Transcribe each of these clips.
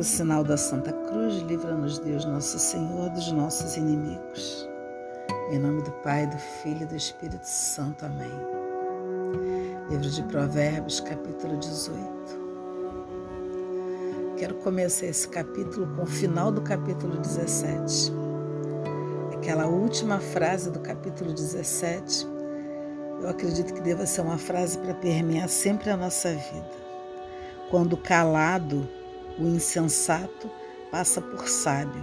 Pelo sinal da Santa Cruz, livra-nos Deus, nosso Senhor, dos nossos inimigos. Em nome do Pai, do Filho e do Espírito Santo. Amém. Livro de Provérbios, capítulo 18. Quero começar esse capítulo com o final do capítulo 17. Aquela última frase do capítulo 17, eu acredito que deva ser uma frase para permear sempre a nossa vida. Quando calado, o insensato passa por sábio,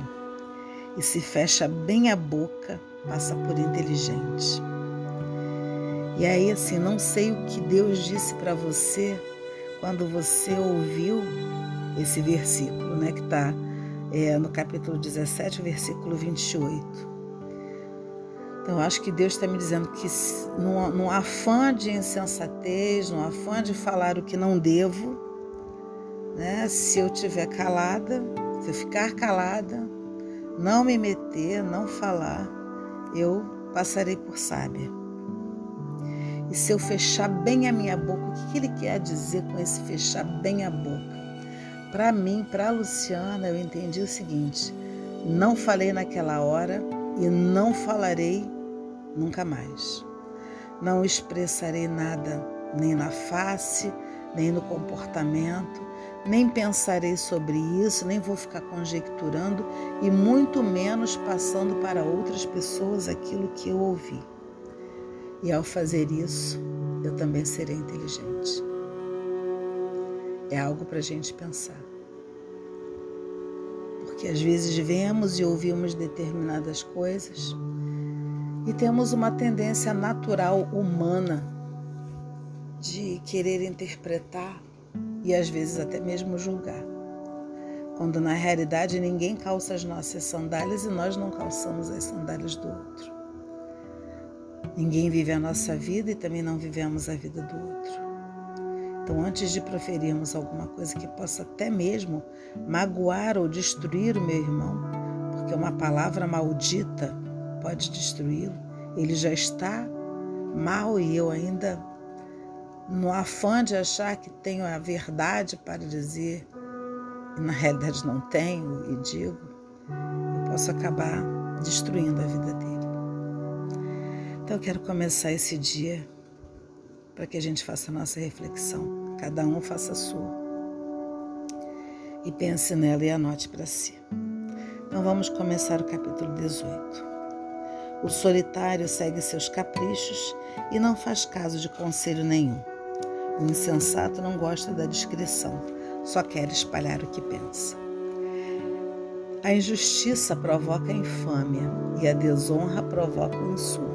e se fecha bem a boca, passa por inteligente. E aí, assim, não sei o que Deus disse para você quando você ouviu esse versículo, né, que está é, no capítulo 17, versículo 28. Então, eu acho que Deus está me dizendo que, no afã de insensatez, no afã de falar o que não devo, né, se eu estiver calada, se eu ficar calada, não me meter, não falar, eu passarei por sábia. E se eu fechar bem a minha boca, o que ele quer dizer com esse fechar bem a boca? Para mim, para Luciana, eu entendi o seguinte: não falei naquela hora e não falarei nunca mais. Não expressarei nada, nem na face, nem no comportamento, nem pensarei sobre isso, nem vou ficar conjecturando e muito menos passando para outras pessoas aquilo que eu ouvi. E ao fazer isso, eu também serei inteligente. É algo para a gente pensar. Porque às vezes vemos e ouvimos determinadas coisas e temos uma tendência natural humana de querer interpretar e às vezes até mesmo julgar. Quando na realidade ninguém calça as nossas sandálias e nós não calçamos as sandálias do outro. Ninguém vive a nossa vida e também não vivemos a vida do outro. Então, antes de proferirmos alguma coisa que possa até mesmo magoar ou destruir o meu irmão, porque uma palavra maldita pode destruí-lo, ele já está mal e eu ainda no afã de achar que tenho a verdade para dizer, e na realidade não tenho e digo, eu posso acabar destruindo a vida dele. Então eu quero começar esse dia para que a gente faça a nossa reflexão, cada um faça a sua. E pense nela e anote para si. Então vamos começar o capítulo 18. O solitário segue seus caprichos e não faz caso de conselho nenhum. O insensato não gosta da discrição, só quer espalhar o que pensa. A injustiça provoca a infâmia e a desonra provoca o insulto.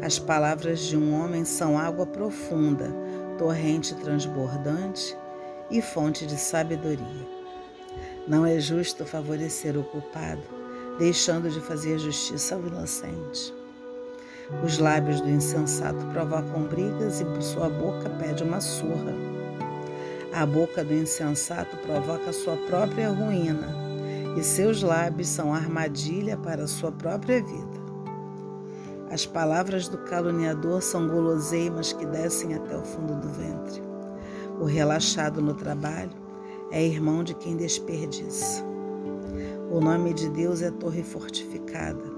As palavras de um homem são água profunda, torrente transbordante e fonte de sabedoria. Não é justo favorecer o culpado, deixando de fazer justiça ao inocente. Os lábios do insensato provocam brigas e sua boca pede uma surra. A boca do insensato provoca sua própria ruína, e seus lábios são armadilha para sua própria vida. As palavras do caluniador são guloseimas que descem até o fundo do ventre. O relaxado no trabalho é irmão de quem desperdiça. O nome de Deus é torre fortificada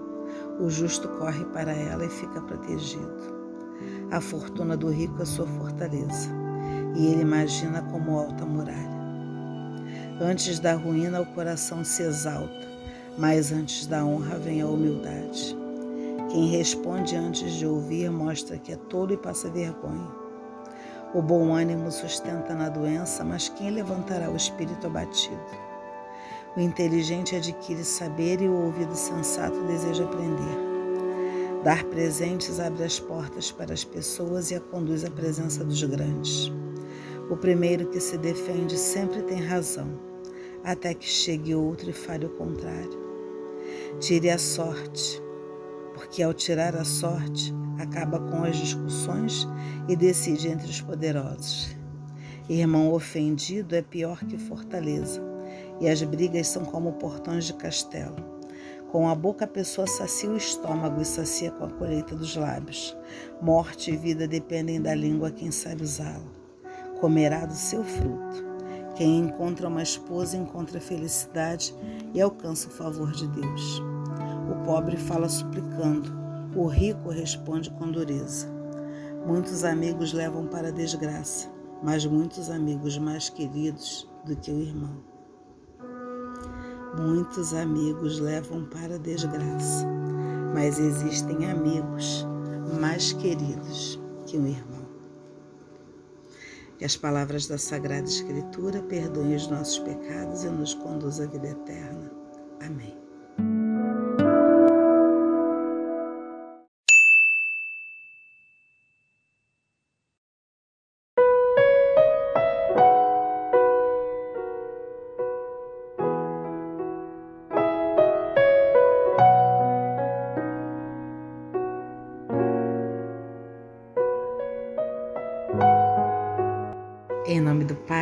o justo corre para ela e fica protegido. A fortuna do rico é sua fortaleza, e ele imagina como alta muralha. Antes da ruína, o coração se exalta, mas antes da honra vem a humildade. Quem responde antes de ouvir mostra que é tolo e passa vergonha. O bom ânimo sustenta na doença, mas quem levantará o espírito abatido? O inteligente adquire saber e o ouvido sensato deseja aprender. Dar presentes abre as portas para as pessoas e a conduz à presença dos grandes. O primeiro que se defende sempre tem razão, até que chegue outro e fale o contrário. Tire a sorte, porque ao tirar a sorte, acaba com as discussões e decide entre os poderosos. Irmão ofendido é pior que fortaleza e as brigas são como portões de castelo. Com a boca a pessoa sacia o estômago e sacia com a colheita dos lábios. Morte e vida dependem da língua quem sabe usá-la. Comerá do seu fruto. Quem encontra uma esposa encontra felicidade e alcança o favor de Deus. O pobre fala suplicando, o rico responde com dureza. Muitos amigos levam para a desgraça, mas muitos amigos mais queridos do que o irmão. Muitos amigos levam para a desgraça, mas existem amigos mais queridos que o irmão. Que as palavras da Sagrada Escritura perdoem os nossos pecados e nos conduzam à vida eterna. Amém.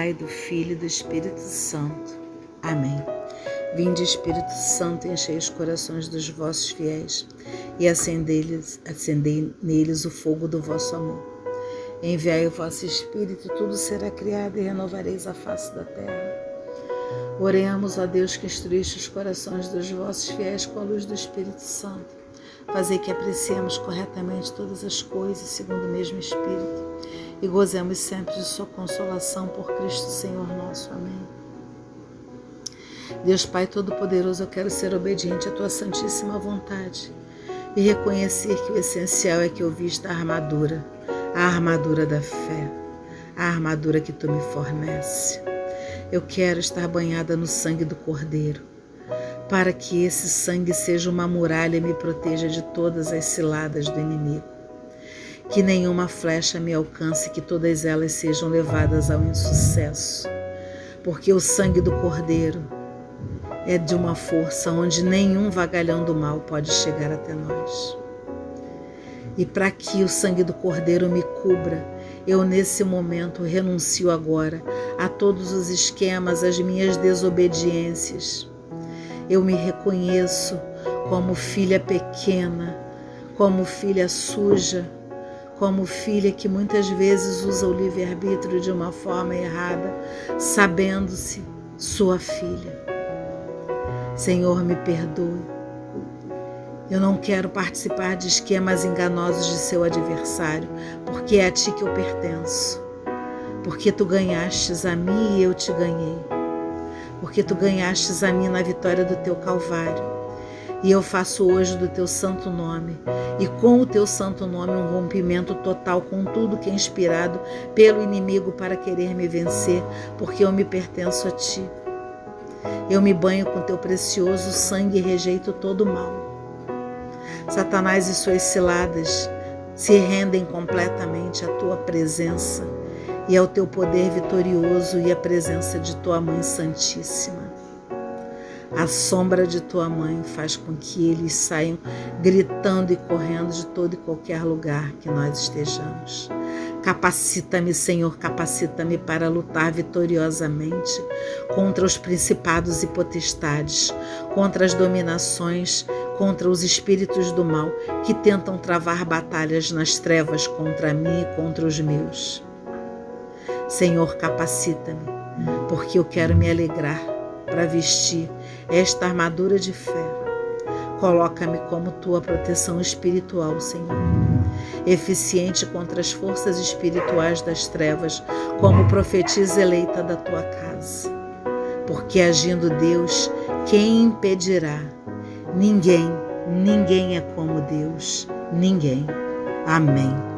Pai, do Filho e do Espírito Santo. Amém. Vinde, Espírito Santo, enchei os corações dos vossos fiéis e acendei neles o fogo do vosso amor. Enviai o vosso Espírito, tudo será criado e renovareis a face da terra. Oremos a Deus que instruíste os corações dos vossos fiéis com a luz do Espírito Santo. Fazei que apreciemos corretamente todas as coisas segundo o mesmo Espírito e gozemos sempre de Sua consolação por Cristo Senhor nosso. Amém. Deus Pai Todo-Poderoso, eu quero ser obediente à Tua santíssima vontade e reconhecer que o essencial é que eu vista a armadura, a armadura da fé, a armadura que Tu me fornece. Eu quero estar banhada no sangue do Cordeiro, para que esse sangue seja uma muralha e me proteja de todas as ciladas do inimigo que nenhuma flecha me alcance, que todas elas sejam levadas ao insucesso, porque o sangue do Cordeiro é de uma força onde nenhum vagalhão do mal pode chegar até nós. E para que o sangue do Cordeiro me cubra, eu nesse momento renuncio agora a todos os esquemas, as minhas desobediências. Eu me reconheço como filha pequena, como filha suja como filha que muitas vezes usa o livre-arbítrio de uma forma errada, sabendo-se sua filha. Senhor, me perdoe. Eu não quero participar de esquemas enganosos de seu adversário, porque é a ti que eu pertenço. Porque tu ganhastes a mim e eu te ganhei. Porque tu ganhastes a mim na vitória do teu Calvário e eu faço hoje do teu santo nome, e com o teu santo nome, um rompimento total com tudo que é inspirado pelo inimigo para querer me vencer, porque eu me pertenço a ti. Eu me banho com teu precioso sangue e rejeito todo mal. Satanás e suas ciladas se rendem completamente à tua presença e ao teu poder vitorioso e à presença de tua Mãe Santíssima. A sombra de tua mãe faz com que eles saiam gritando e correndo de todo e qualquer lugar que nós estejamos. Capacita-me, Senhor, capacita-me para lutar vitoriosamente contra os principados e potestades, contra as dominações, contra os espíritos do mal que tentam travar batalhas nas trevas contra mim e contra os meus. Senhor, capacita-me, porque eu quero me alegrar para vestir esta armadura de fé. Coloca-me como tua proteção espiritual, Senhor, eficiente contra as forças espirituais das trevas, como profetisa eleita da tua casa. Porque agindo Deus, quem impedirá? Ninguém, ninguém é como Deus, ninguém. Amém.